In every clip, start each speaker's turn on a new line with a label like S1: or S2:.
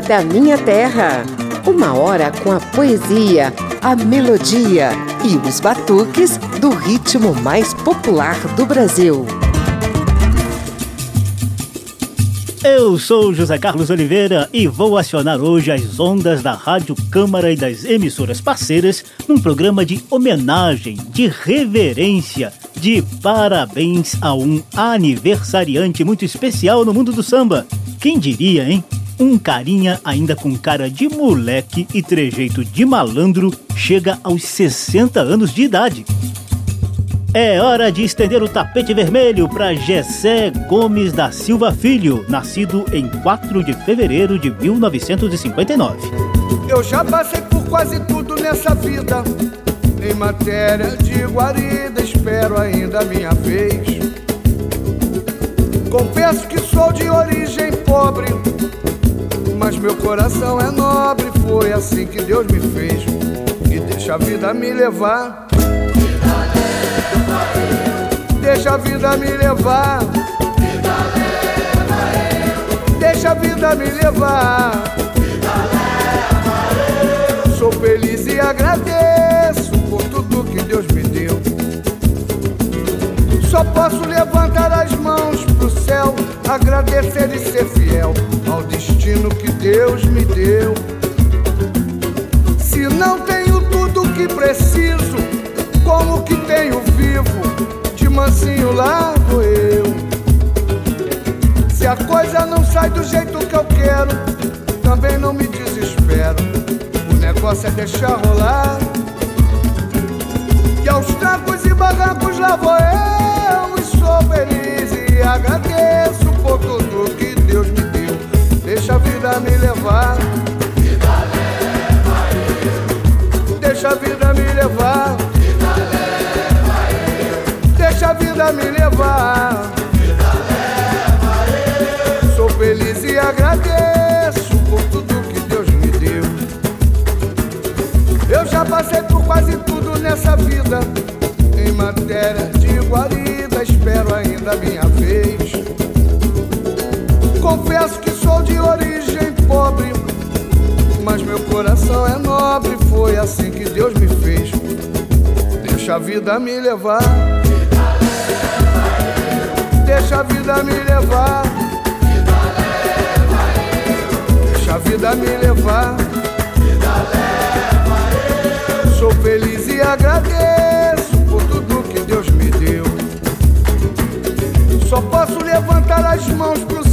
S1: Da Minha Terra. Uma hora com a poesia, a melodia e os batuques do ritmo mais popular do Brasil.
S2: Eu sou José Carlos Oliveira e vou acionar hoje as ondas da Rádio Câmara e das emissoras parceiras num programa de homenagem, de reverência, de parabéns a um aniversariante muito especial no mundo do samba. Quem diria, hein? Um carinha ainda com cara de moleque e trejeito de malandro chega aos 60 anos de idade. É hora de estender o tapete vermelho para Gessé Gomes da Silva Filho, nascido em 4 de fevereiro de 1959.
S3: Eu já passei por quase tudo nessa vida. Em matéria de guarida, espero ainda a minha vez. Confesso que sou de origem pobre, mas meu coração é nobre. Foi assim que Deus me fez. E deixa a vida me levar. Deixa a vida me levar. Deixa a vida me levar. Sou feliz e agradeço por tudo que Deus me deu. Só posso levantar as mãos pro céu, agradecer e ser fiel ao destino que Deus me deu. Se não tenho tudo que preciso, como que tenho vivo? De mansinho lá vou eu. Se a coisa não sai do jeito que eu quero, também não me desespero. O negócio é deixar rolar. E aos trancos e barrancos lá vou eu. E sou feliz e agradeço vida me levar.
S4: Vida leva eu.
S3: Deixa a vida me levar.
S4: Vida leva eu.
S3: Deixa a vida me levar.
S4: Vida leva
S3: eu. Sou feliz e agradeço por tudo que Deus me deu. Eu já passei por quase tudo nessa vida. Em matéria de guarida, espero ainda a minha vez. Confesso que de origem pobre, mas meu coração é nobre. Foi assim que Deus me fez. Deixa a vida me levar. Deixa a vida me levar. Deixa a vida me levar. Sou feliz e agradeço por tudo que Deus me deu. Só posso levantar as mãos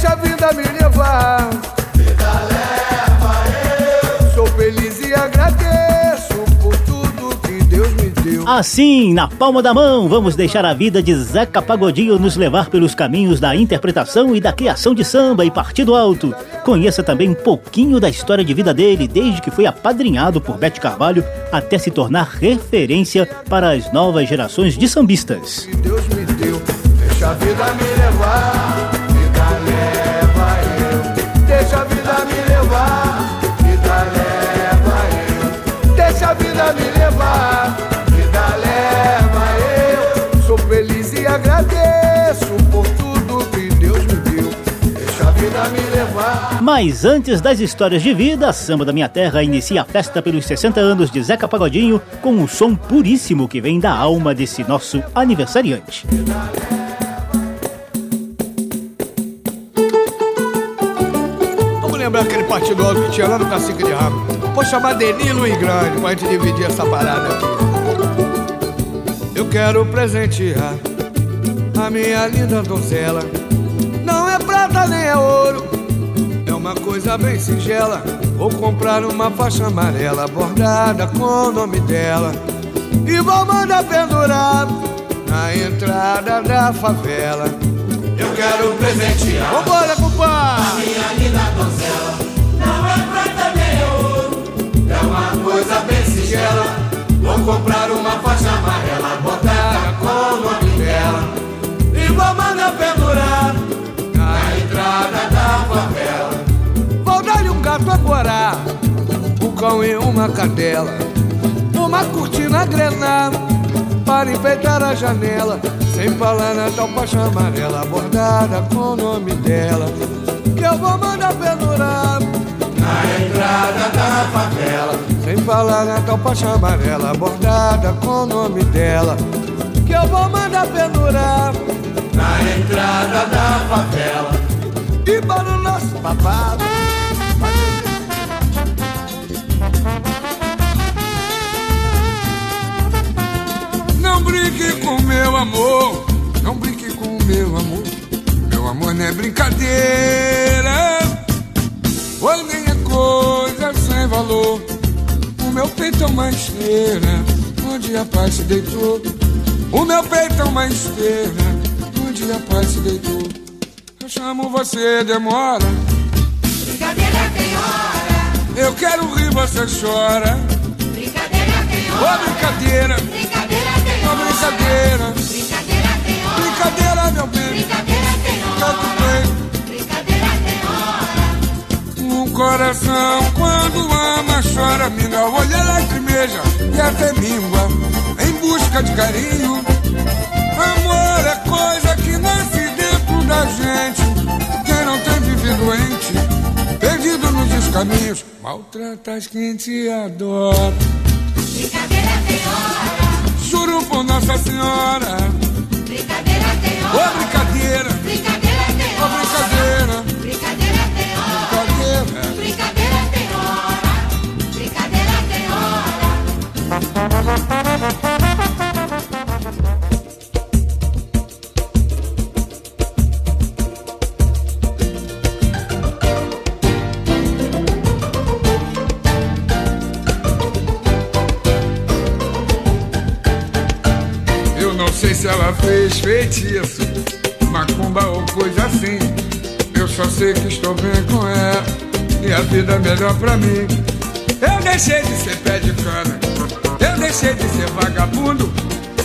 S3: Deixa a vida me levar.
S4: Vida leva eu.
S3: Sou feliz e agradeço por tudo que Deus me deu.
S2: Assim, na palma da mão, vamos deixar a vida de Zeca Pagodinho nos levar pelos caminhos da interpretação e da criação de samba e partido alto. Conheça também um pouquinho da história de vida dele, desde que foi apadrinhado por Bete Carvalho até se tornar referência para as novas gerações de sambistas.
S3: Que Deus me deu. Deixa a vida me levar.
S2: Mas antes das histórias de vida, Samba da Minha Terra inicia a festa pelos 60 anos de Zeca Pagodinho com um som puríssimo que vem da alma desse nosso aniversariante.
S3: Vamos lembrar aquele partido alto que tinha lá no Cacique de Rabo. Vou chamar Denilo e Grande pra gente dividir essa parada aqui. Eu quero presentear a minha linda donzela. Não é prata nem é ouro, uma coisa bem singela. Vou comprar uma faixa amarela bordada com o nome dela. E vou mandar pendurar na entrada da favela.
S4: Eu quero presentear
S3: Vambora, compadre!
S4: a minha linda donzela. Não é prata nem ouro, é uma coisa bem singela. Vou comprar uma faixa amarela botada com o nome dela. E vou mandar pendurar na entrada da favela.
S3: Gato agora, um cão e uma cadela, uma cortina grená para enfeitar a janela, sem falar na faixa amarela bordada com o nome dela, que eu vou mandar pendurar.
S4: Na entrada da favela.
S3: Sem falar na faixa amarela bordada com o nome dela, que eu vou mandar pendurar.
S4: Na entrada da favela.
S3: E para o nosso babado.
S5: Amor, não brinque com meu amor. Meu amor não é brincadeira, ou nem é coisa sem valor. O meu peito é uma esteira, onde a paz se deitou. O meu peito é uma esteira, onde a paz se deitou. Eu chamo você, demora.
S6: Brincadeira tem hora,
S5: Eu quero rir, você chora.
S6: brincadeira tem
S5: Ô
S6: hora,
S5: brincadeira,
S6: brincadeira
S5: ô
S6: hora,
S5: brincadeira.
S6: brincadeira tem hora,
S5: Brincadeira, meu bem.
S6: brincadeira tem
S5: Tanto
S6: hora,
S5: bem.
S6: brincadeira tem hora.
S5: Um coração quando ama chora, minga, olha lacrimeja e até míngua em busca de carinho. Amor é coisa que nasce dentro da gente. Quem não tem vivido doente, perdido nos descaminhos, maltrata as quem te adora.
S6: Brincadeira tem hora,
S5: Juro por Nossa Senhora,
S6: brincadeira tem
S5: ô
S6: hora,
S5: brincadeira,
S6: brincadeira
S5: fez feitiço, macumba ou coisa assim. Eu só sei que estou bem com ela e a vida é melhor pra mim. Eu deixei de ser pé de cana, eu deixei de ser vagabundo.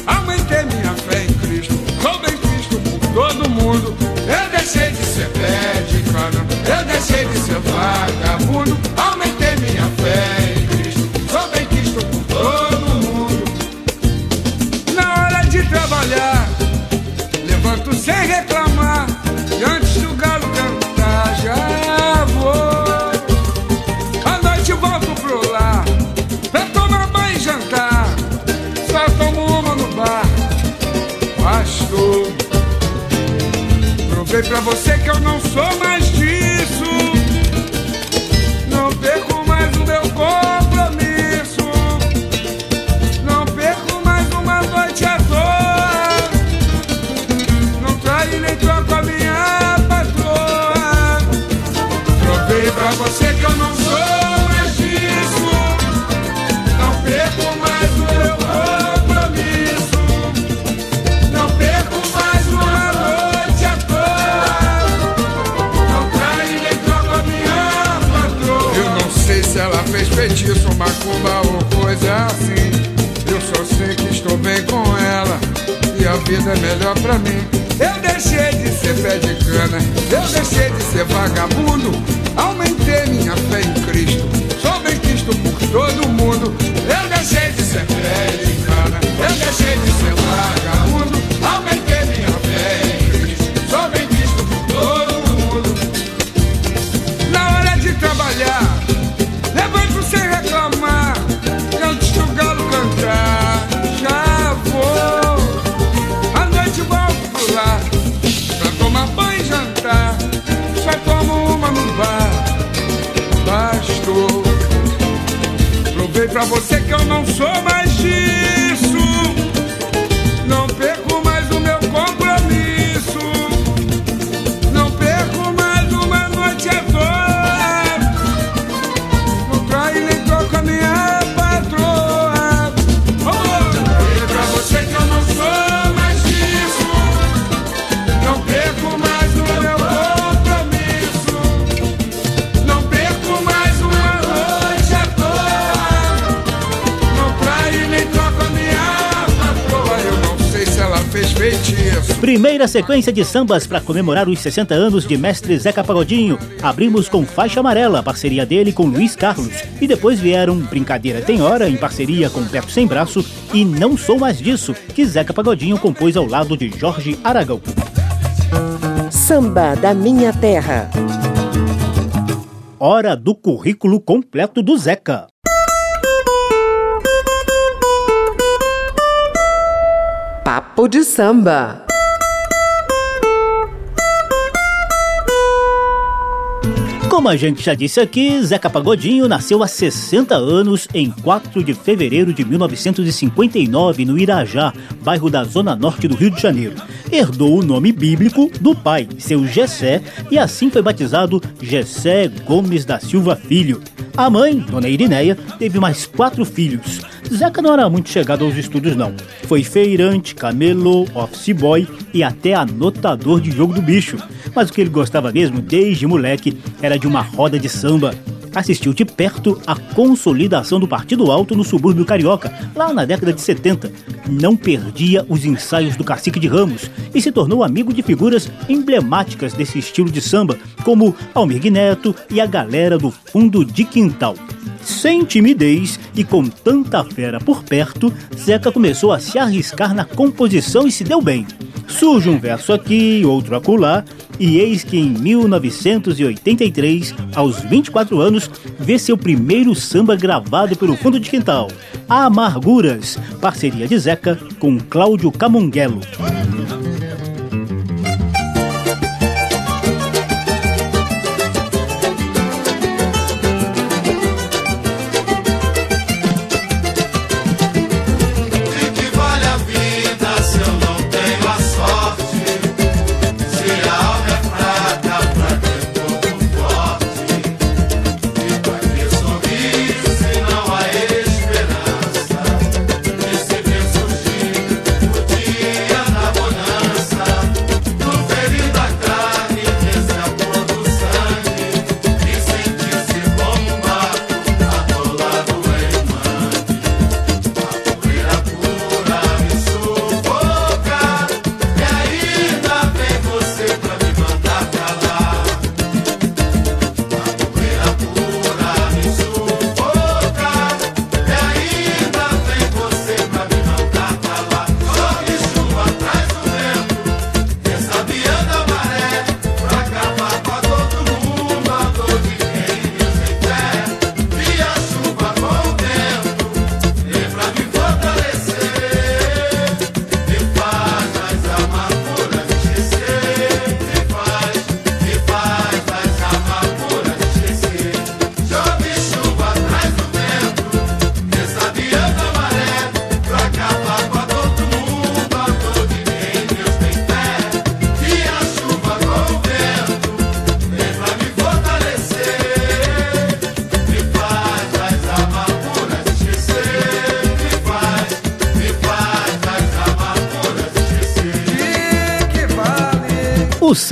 S5: Aumentei minha fé em Cristo, sou bem Cristo por todo mundo. Eu deixei de ser pé de cana, eu deixei de ser vagabundo. Pra você que eu não sou mais disso. Não perco mais o meu compromisso. Não perco mais uma noite à toa. Não traio nem troco a minha patroa. Provei pra você que eu não sou mais disso. Feitiço, macumba ou coisa assim. Eu só sei que estou bem com ela e a vida é melhor pra mim. Eu deixei de ser pé de cana, eu deixei de ser vagabundo. Aumentei minha fé em Cristo, sou bem Cristo por todo mundo. Eu deixei de ser pé de cana, eu deixei de ser você que eu não sou mais
S2: Primeira sequência de sambas para comemorar os 60 anos de mestre Zeca Pagodinho. Abrimos com Faixa Amarela, parceria dele com Luiz Carlos. E depois vieram Brincadeira Tem Hora, em parceria com Beto Sem Braço. E Não Sou Mais Disso, que Zeca Pagodinho compôs ao lado de Jorge Aragão.
S1: Samba da Minha Terra.
S2: Hora do currículo completo do Zeca.
S1: Papo de samba.
S2: Como a gente já disse aqui, Zeca Pagodinho nasceu há 60 anos, em 4 de fevereiro de 1959, no Irajá, bairro da Zona Norte do Rio de Janeiro. Herdou o nome bíblico do pai, seu Gessé, e assim foi batizado Gessé Gomes da Silva Filho. A mãe, Dona Irineia, teve mais quatro filhos. Zeca não era muito chegado aos estudos, não. Foi feirante, camelô, office boy e até anotador de jogo do bicho. Mas o que ele gostava mesmo, desde moleque, era de uma roda de samba. Assistiu de perto a consolidação do Partido Alto no subúrbio carioca, lá na década de 70. Não perdia os ensaios do Cacique de Ramos e se tornou amigo de figuras emblemáticas desse estilo de samba, como Almir Neto e a galera do Fundo de Quintal. Sem timidez e com tanta fera por perto, Zeca começou a se arriscar na composição e se deu bem. Surge um verso aqui, outro acolá, e eis que em 1983, aos 24 anos, vê seu primeiro samba gravado pelo Fundo de Quintal, Amarguras, parceria de Zeca com Cláudio Camunguelo.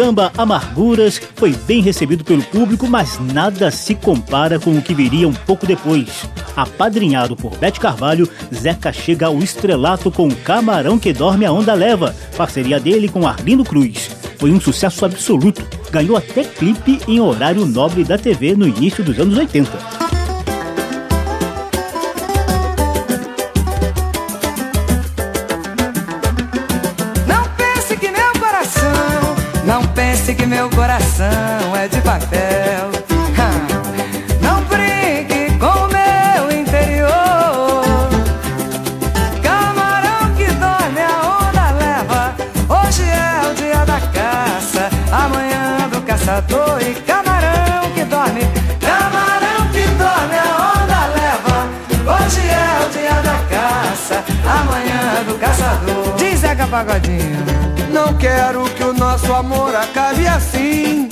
S2: Samba Amarguras foi bem recebido pelo público, mas nada se compara com o que viria um pouco depois. Apadrinhado por Bete Carvalho, Zeca chega ao estrelato com Camarão que Dorme a Onda Leva, parceria dele com Arlindo Cruz. Foi um sucesso absoluto, ganhou até clipe em horário nobre da TV no início dos anos 80.
S7: é de papel. Não brinque com meu interior. Camarão que dorme, a onda leva. Hoje é o dia da caça, amanhã do caçador. E camarão que dorme, camarão que dorme, a onda leva. Hoje é o dia da caça, amanhã do caçador. Diz Zeca Pagodinho.
S8: Não quero que o nosso amor acabe assim.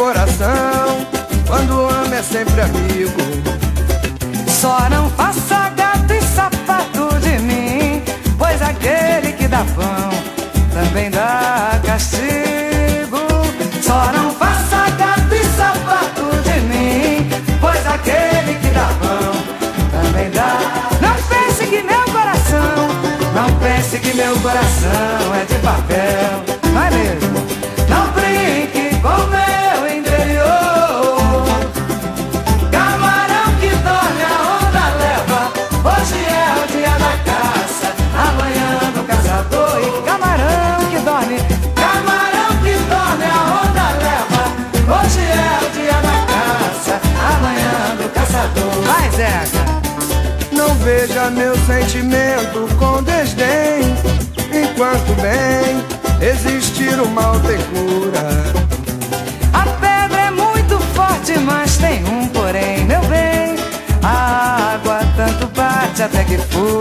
S8: Coração, quando ama, é sempre amigo.
S7: Só não faça Meu
S8: sentimento com desdém. Enquanto bem existir o mal tem cura.
S7: A pedra é muito forte, mas tem um porém, meu bem. A água tanto bate até que fura.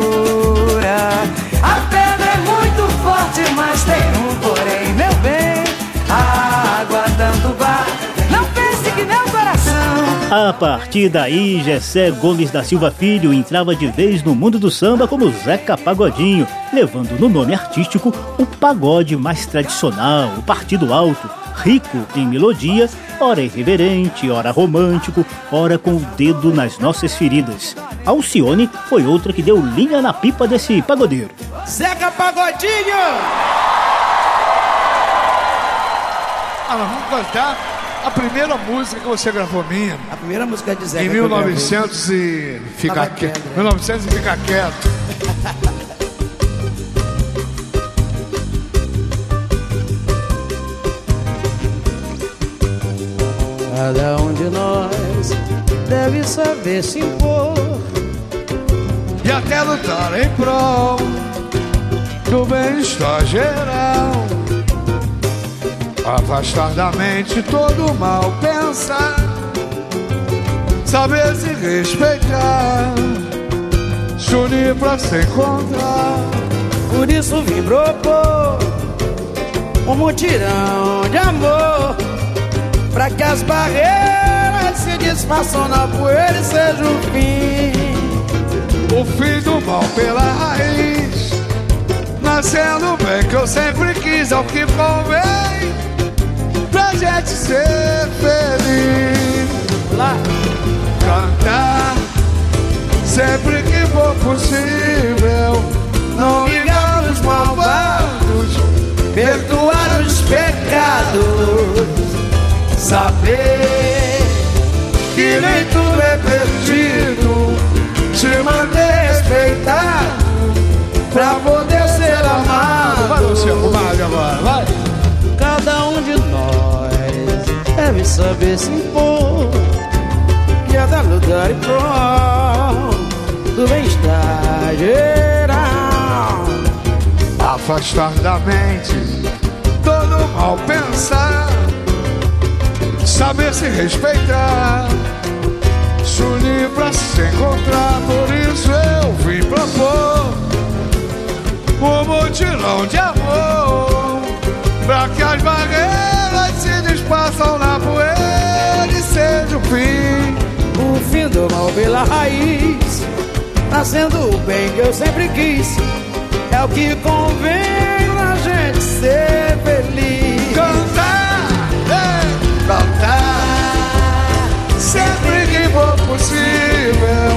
S7: A
S2: partir daí, Gessé Gomes da Silva Filho entrava de vez no mundo do samba como Zeca Pagodinho, levando no nome artístico o pagode mais tradicional, o partido alto, rico em melodia, ora irreverente, ora romântico, ora com o dedo nas nossas feridas. Alcione foi outra que deu linha na pipa desse pagodeiro.
S3: Zeca Pagodinho! Ah, nós vamos cantar a primeira música que você gravou minha.
S9: A primeira música de Zeca
S3: Em
S9: que eu gravei.
S3: 1900 e... Fica quieto.
S9: quieto.
S3: 1900 e fica quieto.
S9: Cada um de nós deve saber se impor.
S3: E até lutar em prol do bem-estar geral. Afastar da mente todo mal pensar. Saber se respeitar. Se unir pra se encontrar.
S9: Por isso vim propor um mutirão de amor. Pra que as barreiras se desfaçam na poeira e seja o fim.
S3: O fim do mal pela raiz Nascendo bem que eu sempre quis ao que convém Pra gente ser feliz.
S9: Lá,
S3: Cantar. Sempre que for possível Não ligar os malvados.
S9: Perdoar os pecados.
S3: Saber que nem tudo é perdido. Se manter respeitado. Pra poder ser amado
S9: deve saber se impor. E a dar lugar e prol do bem-estar geral.
S3: Afastar da mente todo mal pensar Saber se respeitar Se unir pra se encontrar Por isso eu vim propor Um mutirão de amor Pra que as barreiras se desfaçam na
S9: do mal pela raiz, nascendo o bem que eu sempre quis. É o que convém na gente ser feliz.
S3: cantar, é, cantar Sempre que for possível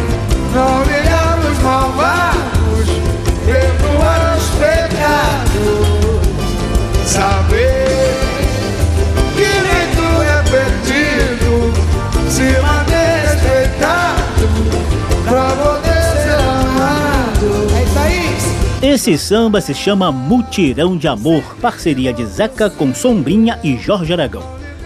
S3: Não ligar os malvados Perdoar os pecados
S2: Esse samba se chama Mutirão de Amor, parceria de Zeca com Sombrinha e Jorge Aragão.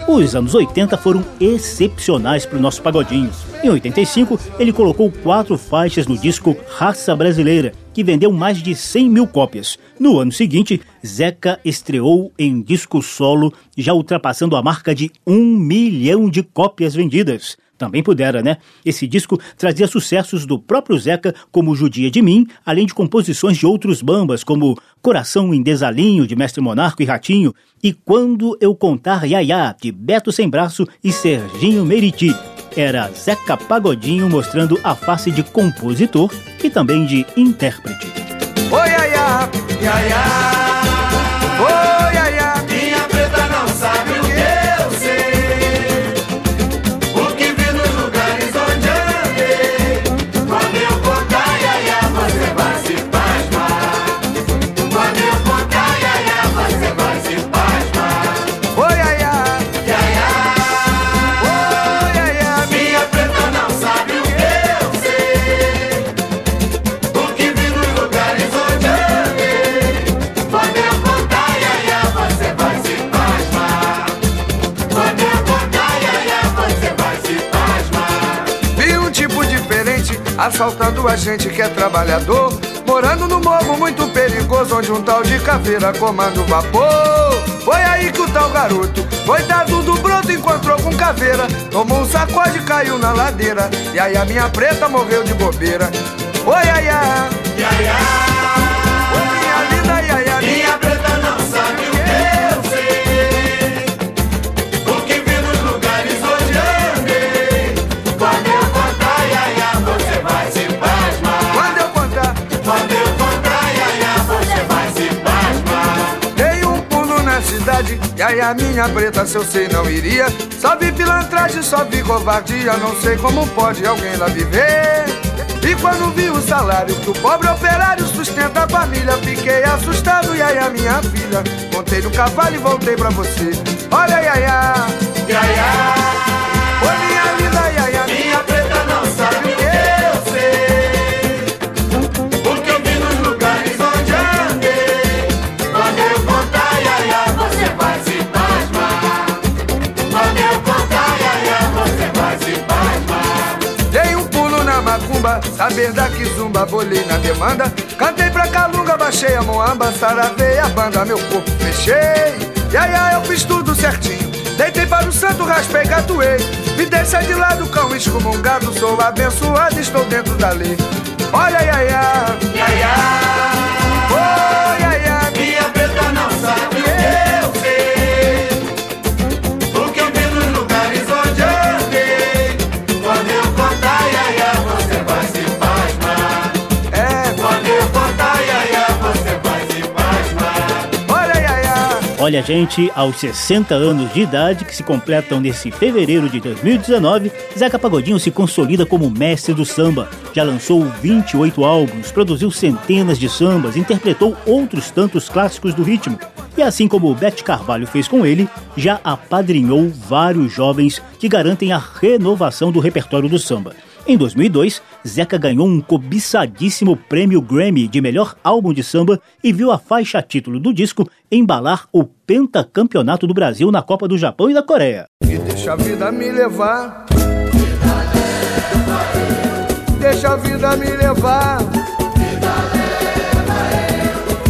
S2: Os anos 80 foram excepcionais para o nosso pagodinho. Em 85, ele colocou quatro faixas no disco Raça Brasileira, que vendeu mais de 100 mil cópias. No ano seguinte, Zeca estreou em disco solo, já ultrapassando a marca de um milhão de cópias vendidas. Também pudera, né? Esse disco trazia sucessos do próprio Zeca, como Judia de Mim, além de composições de outros bambas, como Coração em Desalinho, de Mestre Monarco e Ratinho, e Quando Eu Contar Yaya, de Beto Sem Braço e Serginho Meriti. Era Zeca Pagodinho mostrando a face de compositor e também de intérprete.
S3: Oi, Yaya, Yaya. Assaltando a gente que é trabalhador. Morando no morro muito perigoso, onde um tal de caveira comanda o vapor. Foi aí que o tal garoto, coitado do broto, encontrou com caveira. Tomou um sacode e caiu na ladeira. E aí a minha preta morreu de bobeira. Oi, ai, ai.
S4: Iaia,
S3: Oi, E aí a minha preta, se eu sei, não iria. Só vi pilantragem, só vi covardia. Não sei como pode alguém lá viver. E quando vi o salário que o pobre operário sustenta a família Fiquei assustado, e aí a minha filha Montei no cavalo e voltei pra você. Olha, Yaya,
S4: Iaia,
S3: oi saber da kizumba, bolei na demanda. Cantei pra calunga, baixei a moamba, saravei a banda, meu corpo fechei. E aí, eu fiz tudo certinho. Deitei para o santo, raspei, catuei. Me deixa de lado, cão excomungado. Sou abençoado, estou dentro da lei. Olha, ai, ai, ai.
S4: Iaia,
S3: Olha,
S2: gente, aos 60 anos de idade, que se completam nesse fevereiro de 2019, Zeca Pagodinho se consolida como mestre do samba. Já lançou 28 álbuns, produziu centenas de sambas, interpretou outros tantos clássicos do ritmo. E assim como Bete Carvalho fez com ele, já apadrinhou vários jovens que garantem a renovação do repertório do samba. Em 2002, Zeca ganhou um cobiçadíssimo prêmio Grammy de melhor álbum de samba e viu a faixa título do disco embalar o pentacampeonato do Brasil na Copa do Japão e da Coreia.
S3: E deixa a vida me levar. Deixa a vida me levar.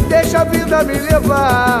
S3: Deixa a vida me levar.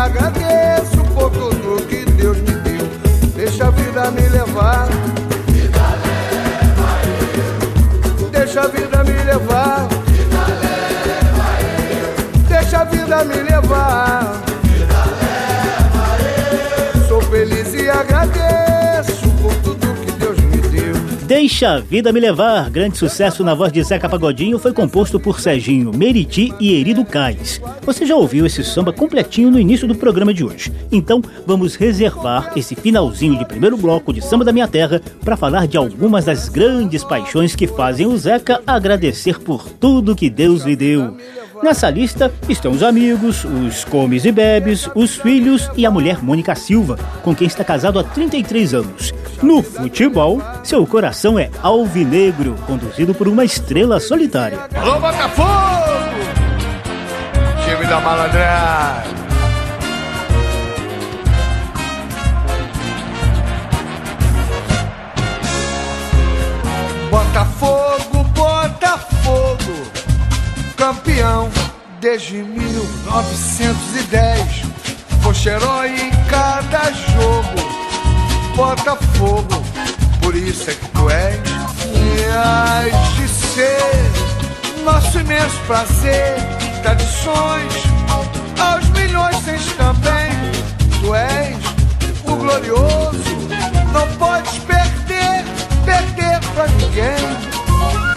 S3: agradeço por tudo que Deus me deu. Deixa a vida me levar. Deixa a Vida Me Levar,
S2: grande sucesso na voz de Zeca Pagodinho, foi composto por Serginho Meriti e Erido Cais. Você já ouviu esse samba completinho no início do programa de hoje. Então, vamos reservar esse finalzinho de primeiro bloco de Samba da Minha Terra para falar de algumas das grandes paixões que fazem o Zeca agradecer por tudo que Deus lhe deu. Nessa lista estão os amigos, os comes e bebes, os filhos e a mulher Mônica Silva, com quem está casado há 33 anos. No futebol, seu coração é alvinegro, conduzido por uma estrela solitária.
S3: Alô, Botafogo! Time da malandragem. Desde 1910. Foste herói em cada jogo. Botafogo, por isso é que tu és. E has de ser nosso imenso prazer. Tradições aos milhões tens também. Tu és o glorioso, não podes perder, perder pra ninguém.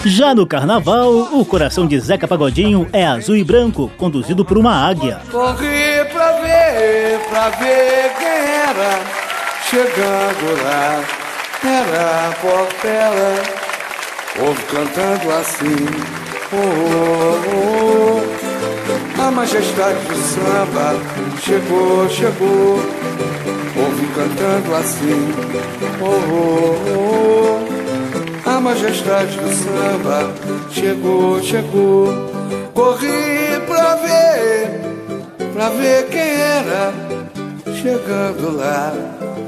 S2: Já no carnaval, o coração de Zeca Pagodinho é azul e branco, conduzido por uma águia.
S3: Corri pra ver, pra ver quem era chegando lá. Era a Portela, ouve cantando assim. Oh, oh, oh. A majestade do samba chegou, chegou. Ouve cantando assim. Oh, oh, oh. Majestade do samba chegou, chegou. Corri pra ver, pra ver quem era. Chegando lá,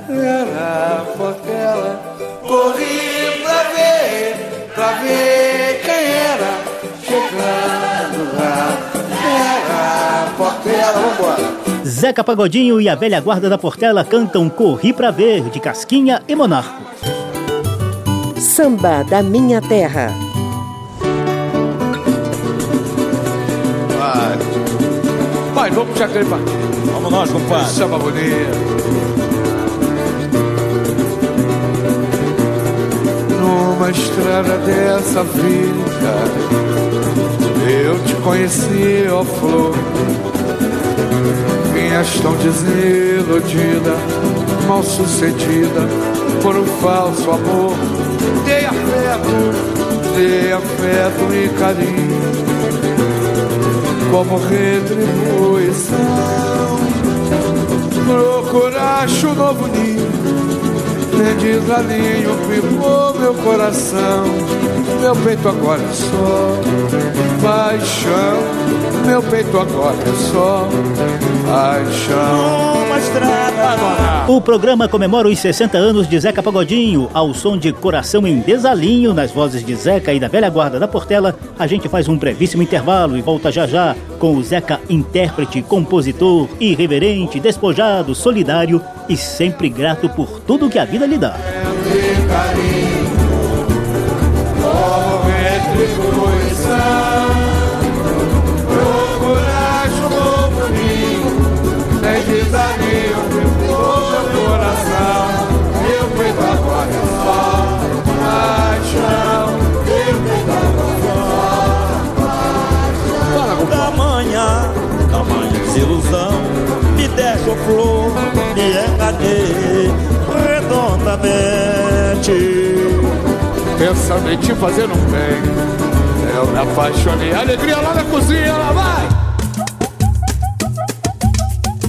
S3: era a Portela. Corri pra ver, pra ver quem era. Chegando lá, era a Portela. Vambora.
S2: Zeca Pagodinho e a velha guarda da Portela cantam Corri Pra Ver, de Casquinha e Monarco.
S1: Samba da Minha Terra.
S3: Vai, vai vamos puxar aquele
S10: Vamos nós, compadre.
S3: Samba bonito. Numa estrada dessa vida, eu te conheci, ó flor. Vinhas tão desiludida, mal sucedida por um falso amor. Dei afeto, dei afeto e carinho como retribuição. Procuraste um novo ninho, nem desalinho, pipou meu coração. Meu peito agora é só paixão, meu peito agora é só paixão.
S10: Uma estrada.
S2: O programa comemora os 60 anos de Zeca Pagodinho, ao som de Coração em Desalinho, nas vozes de Zeca e da velha guarda da Portela. A gente faz um brevíssimo intervalo e volta já já com o Zeca intérprete, compositor, irreverente, despojado, solidário e sempre grato por tudo que a vida lhe dá.
S3: E
S10: desilusão. Me deixou flor, me enganei redondamente.
S3: Te fazer um bem. Eu me apaixonei. Alegria lá na cozinha, lá vai!